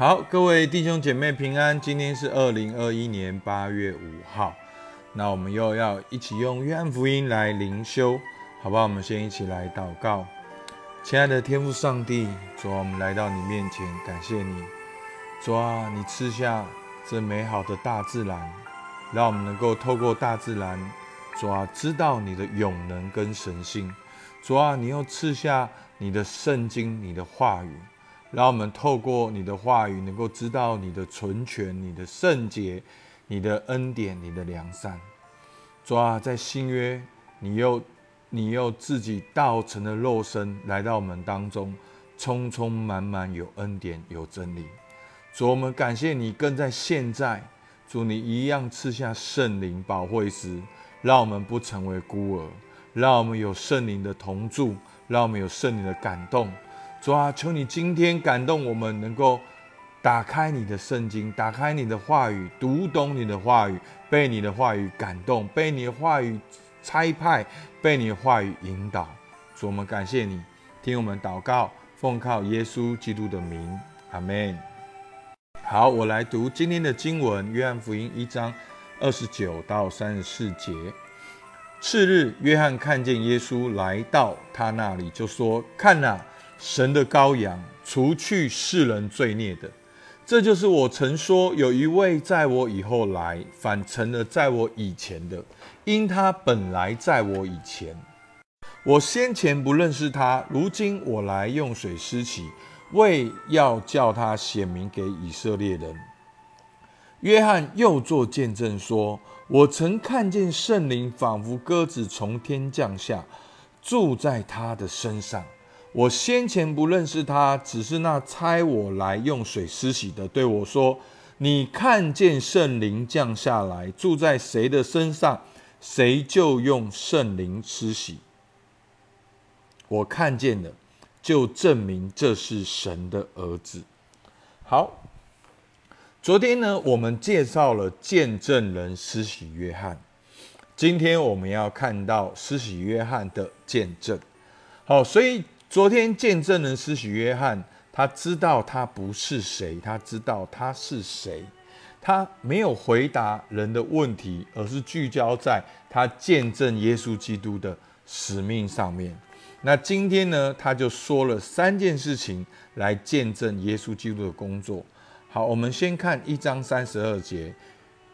好，各位弟兄姐妹平安。今天是二零二一年八月五号，那我们又要一起用约翰福音来灵修，好不好？我们先一起来祷告。亲爱的天父上帝，主啊，我们来到你面前，感谢你。主啊，你赐下这美好的大自然，让我们能够透过大自然，主啊，知道你的永能跟神性。主啊，你又赐下你的圣经，你的话语。让我们透过你的话语，能够知道你的纯全、你的圣洁、你的恩典、你的良善。主啊，在新约，你又你又自己道成了肉身来到我们当中，充充满满有恩典、有真理。主，我们感谢你，更在现在，主你一样赐下圣灵保惠时，让我们不成为孤儿，让我们有圣灵的同住，让我们有圣灵的感动。主啊，求你今天感动我们，能够打开你的圣经，打开你的话语，读懂你的话语，被你的话语感动，被你的话语差派，被你的话语引导。主，我们感谢你，听我们祷告，奉靠耶稣基督的名，阿门。好，我来读今天的经文，约翰福音一章二十九到三十四节。次日，约翰看见耶稣来到他那里，就说：“看哪！”神的羔羊，除去世人罪孽的，这就是我曾说，有一位在我以后来，反成了在我以前的，因他本来在我以前。我先前不认识他，如今我来用水施洗，为要叫他显明给以色列人。约翰又作见证说：“我曾看见圣灵仿佛鸽子从天降下，住在他的身上。”我先前不认识他，只是那差我来用水施洗的对我说：“你看见圣灵降下来，住在谁的身上，谁就用圣灵施洗。”我看见了，就证明这是神的儿子。好，昨天呢，我们介绍了见证人施洗约翰，今天我们要看到施洗约翰的见证。好，所以。昨天见证人施洗约翰，他知道他不是谁，他知道他是谁，他没有回答人的问题，而是聚焦在他见证耶稣基督的使命上面。那今天呢，他就说了三件事情来见证耶稣基督的工作。好，我们先看一章三十二节，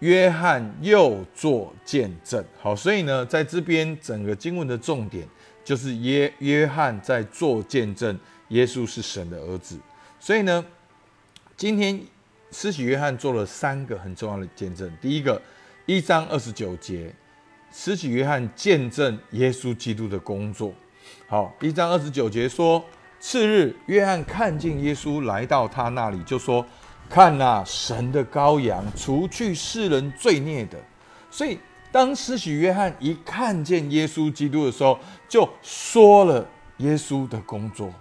约翰又做见证。好，所以呢，在这边整个经文的重点。就是约约翰在做见证，耶稣是神的儿子。所以呢，今天施洗约翰做了三个很重要的见证。第一个，一章二十九节，施洗约翰见证耶稣基督的工作。好，一章二十九节说，次日，约翰看见耶稣来到他那里，就说：“看那神的羔羊，除去世人罪孽的。”所以。当施洗约翰一看见耶稣基督的时候，就说了耶稣的工作。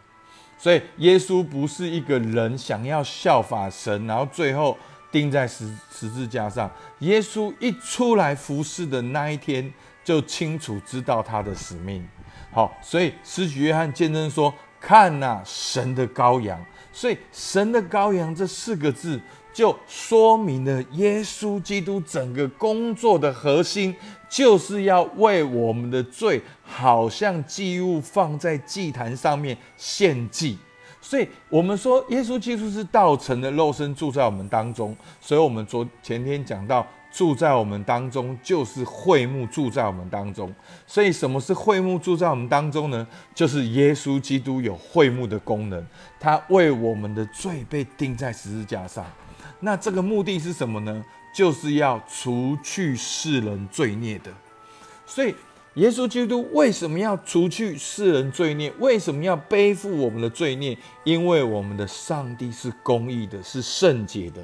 所以，耶稣不是一个人想要效法神，然后最后钉在十十字架上。耶稣一出来服侍的那一天，就清楚知道他的使命。好，所以施洗约翰见证说：“看呐，神的羔羊。”所以，神的羔羊这四个字。就说明了耶稣基督整个工作的核心，就是要为我们的罪，好像祭物放在祭坛上面献祭。所以，我们说耶稣基督是道成的肉身住在我们当中。所以，我们昨前天讲到，住在我们当中就是会幕住在我们当中。所以，什么是会幕住在我们当中呢？就是耶稣基督有会幕的功能，他为我们的罪被钉在十字架上。那这个目的是什么呢？就是要除去世人罪孽的。所以，耶稣基督为什么要除去世人罪孽？为什么要背负我们的罪孽？因为我们的上帝是公义的，是圣洁的。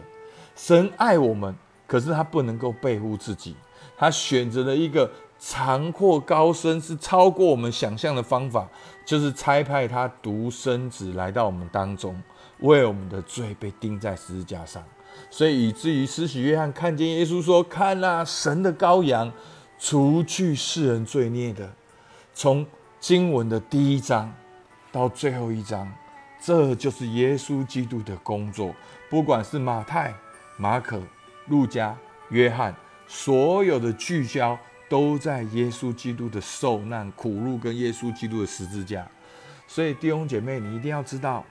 神爱我们，可是他不能够背负自己，他选择了一个长阔高深、是超过我们想象的方法，就是差派他独生子来到我们当中，为我们的罪被钉在十字架上。所以以至于施洗约翰看见耶稣说：“看那神的羔羊，除去世人罪孽的。”从经文的第一章到最后一章，这就是耶稣基督的工作。不管是马太、马可、路加、约翰，所有的聚焦都在耶稣基督的受难、苦路跟耶稣基督的十字架。所以弟兄姐妹，你一定要知道，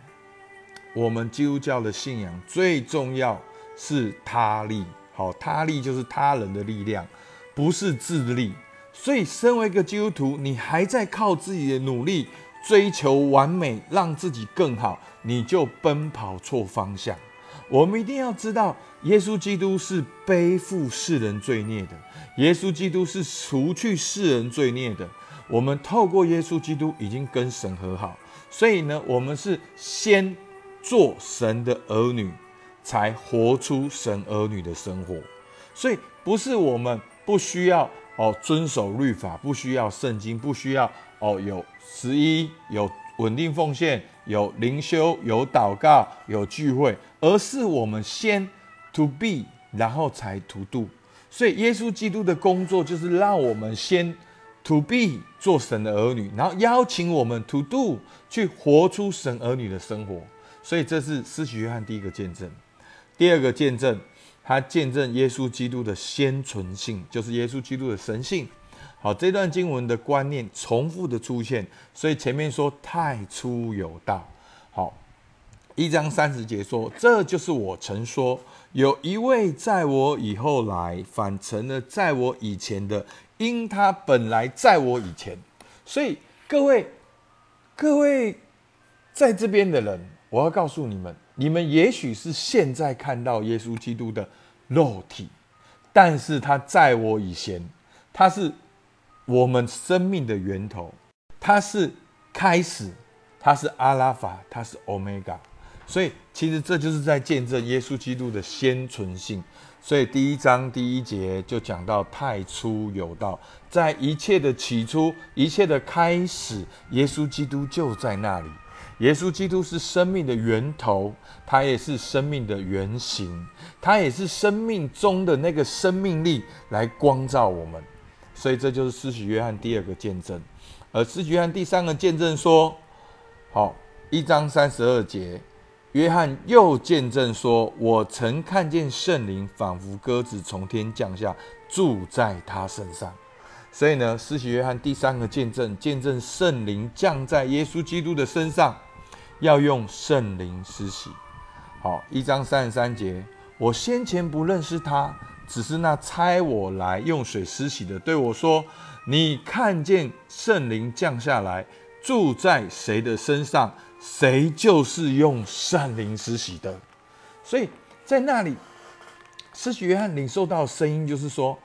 我们基督教的信仰最重要是他力。好，他力就是他人的力量，不是自力。所以，身为一个基督徒，你还在靠自己的努力追求完美，让自己更好，你就奔跑错方向。我们一定要知道，耶稣基督是背负世人罪孽的，耶稣基督是除去世人罪孽的。我们透过耶稣基督已经跟神和好，所以呢，我们是先做神的儿女，才活出神儿女的生活。所以不是我们不需要哦遵守律法，不需要圣经，不需要哦有十一有。稳定奉献，有灵修，有祷告，有聚会，而是我们先 to be，然后才 to do。所以耶稣基督的工作就是让我们先 to be 做神的儿女，然后邀请我们 to do 去活出神儿女的生活。所以这是施洗约翰第一个见证。第二个见证，他见证耶稣基督的先存性，就是耶稣基督的神性。好，这段经文的观念重复的出现，所以前面说太初有道。好，一章三十节说，这就是我曾说，有一位在我以后来，反成了在我以前的，因他本来在我以前。所以各位，各位在这边的人，我要告诉你们，你们也许是现在看到耶稣基督的肉体，但是他在我以前，他是。我们生命的源头，它是开始，它是阿拉法，它是欧米伽，所以其实这就是在见证耶稣基督的先存性。所以第一章第一节就讲到太初有道，在一切的起初，一切的开始，耶稣基督就在那里。耶稣基督是生命的源头，他也是生命的原型，他也是生命中的那个生命力来光照我们。所以这就是施洗约翰第二个见证，而施洗约翰第三个见证说：“好，一章三十二节，约翰又见证说，我曾看见圣灵仿佛鸽子从天降下，住在他身上。所以呢，施洗约翰第三个见证，见证圣灵降在耶稣基督的身上，要用圣灵施洗。好，一章三十三节，我先前不认识他。”只是那差我来用水施洗的对我说：“你看见圣灵降下来，住在谁的身上，谁就是用圣灵施洗的。”所以在那里，施洗约翰领受到声音，就是说：“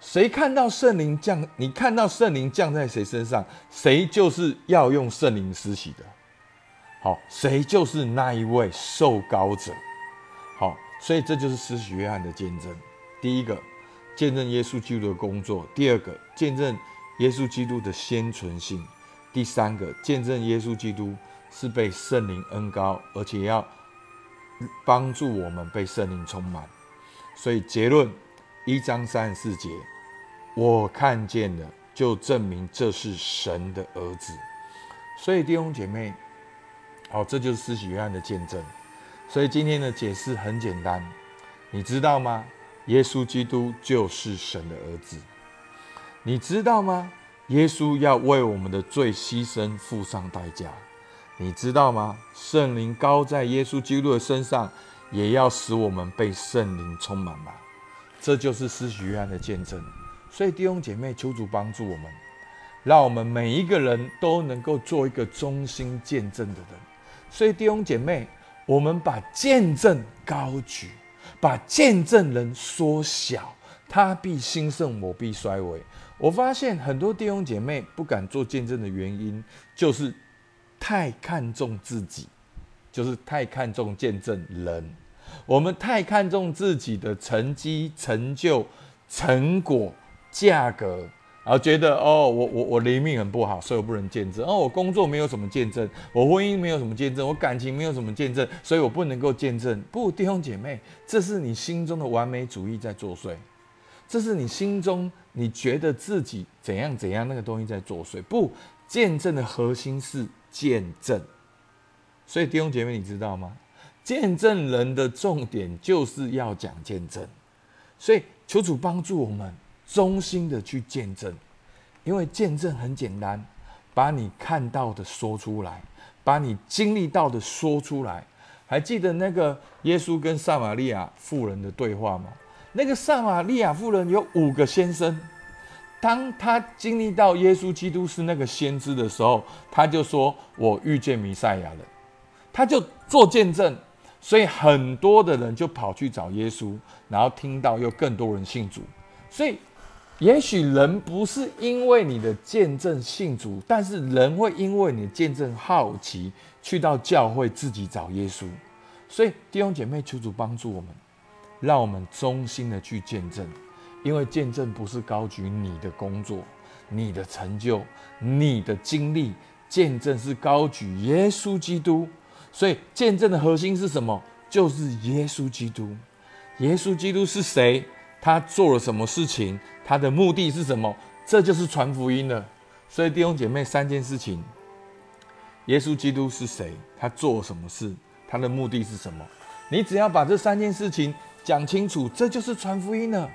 谁看到圣灵降，你看到圣灵降在谁身上，谁就是要用圣灵施洗的。好，谁就是那一位受膏者。好，所以这就是施洗约翰的见证。”第一个见证耶稣基督的工作，第二个见证耶稣基督的先存性，第三个见证耶稣基督是被圣灵恩高，而且要帮助我们被圣灵充满。所以结论一章三十四节，我看见了，就证明这是神的儿子。所以弟兄姐妹，好，这就是施洗约翰的见证。所以今天的解释很简单，你知道吗？耶稣基督就是神的儿子，你知道吗？耶稣要为我们的罪牺牲，付上代价，你知道吗？圣灵高在耶稣基督的身上，也要使我们被圣灵充满吧。这就是施洗约翰的见证。所以弟兄姐妹，求主帮助我们，让我们每一个人都能够做一个忠心见证的人。所以弟兄姐妹，我们把见证高举。把见证人缩小，他必兴盛，我必衰微。我发现很多弟兄姐妹不敢做见证的原因，就是太看重自己，就是太看重见证人。我们太看重自己的成绩、成就、成果、价格。然后觉得哦，我我我灵命很不好，所以我不能见证。哦，我工作没有什么见证，我婚姻没有什么见证，我感情没有什么见证，所以我不能够见证。不，弟兄姐妹，这是你心中的完美主义在作祟，这是你心中你觉得自己怎样怎样那个东西在作祟。不，见证的核心是见证，所以弟兄姐妹，你知道吗？见证人的重点就是要讲见证，所以求主帮助我们衷心的去见证，因为见证很简单，把你看到的说出来，把你经历到的说出来。还记得那个耶稣跟撒玛利亚妇人的对话吗？那个撒玛利亚妇人有五个先生，当他经历到耶稣基督是那个先知的时候，他就说：“我遇见弥赛亚了。”他就做见证。所以很多的人就跑去找耶稣，然后听到又更多人信主。所以，也许人不是因为你的见证信主，但是人会因为你的见证好奇，去到教会自己找耶稣。所以弟兄姐妹，求主帮助我们，让我们衷心的去见证，因为见证不是高举你的工作、你的成就、你的经历，见证是高举耶稣基督。所以见证的核心是什么？就是耶稣基督。耶稣基督是谁？他做了什么事情？他的目的是什么？这就是传福音了。所以弟兄姐妹，三件事情：耶稣基督是谁？他做了什么事？他的目的是什么？你只要把这三件事情讲清楚，这就是传福音了。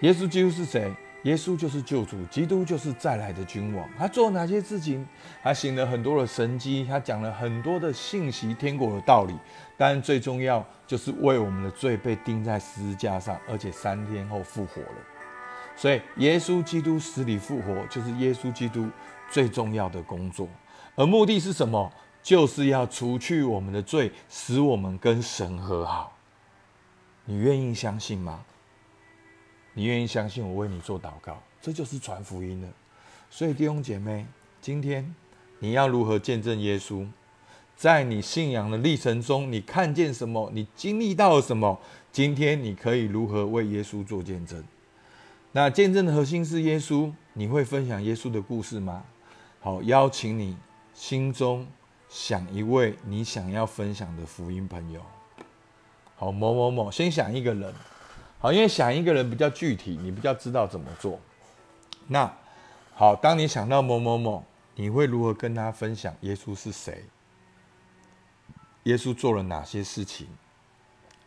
耶稣基督是谁？耶稣就是救主，基督就是再来的君王。他做哪些事情？他行了很多的神迹，他讲了很多的信息、天国的道理。但最重要就是为我们的罪被钉在十字架上，而且三天后复活了。所以，耶稣基督死里复活，就是耶稣基督最重要的工作。而目的是什么？就是要除去我们的罪，使我们跟神和好。你愿意相信吗？你愿意相信我为你做祷告，这就是传福音了。所以弟兄姐妹，今天你要如何见证耶稣？在你信仰的历程中，你看见什么？你经历到了什么？今天你可以如何为耶稣做见证？那见证的核心是耶稣，你会分享耶稣的故事吗？好，邀请你心中想一位你想要分享的福音朋友。好，某某某，先想一个人。好，因为想一个人比较具体，你比较知道怎么做。那好，当你想到某某某，你会如何跟他分享耶稣是谁？耶稣做了哪些事情？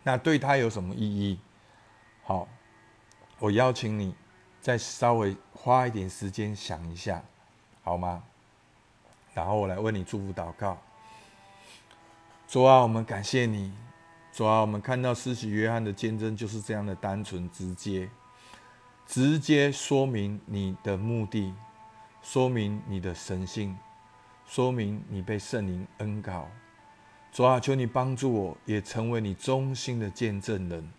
那对他有什么意义？好，我邀请你再稍微花一点时间想一下，好吗？然后我来为你祝福祷告。主啊，我们感谢你。主啊，我们看到施洗约翰的见证就是这样的单纯直接，直接说明你的目的，说明你的神性，说明你被圣灵恩膏。主啊，求你帮助我，也成为你忠心的见证人，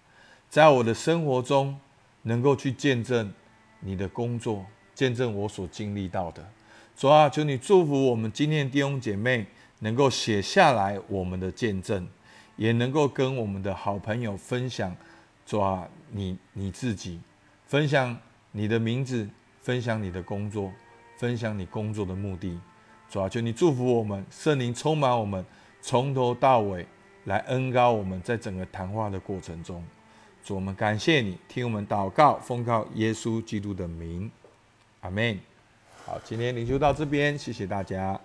在我的生活中能够去见证你的工作，见证我所经历到的。主啊，求你祝福我们今天的弟兄姐妹能够写下来我们的见证。也能够跟我们的好朋友分享，抓你你自己，分享你的名字，分享你的工作，分享你工作的目的，主啊，求你祝福我们，圣灵充满我们，从头到尾来恩高我们，在整个谈话的过程中，主我们感谢你，听我们祷告，奉靠耶稣基督的名，阿门。好，今天灵修到这边，谢谢大家。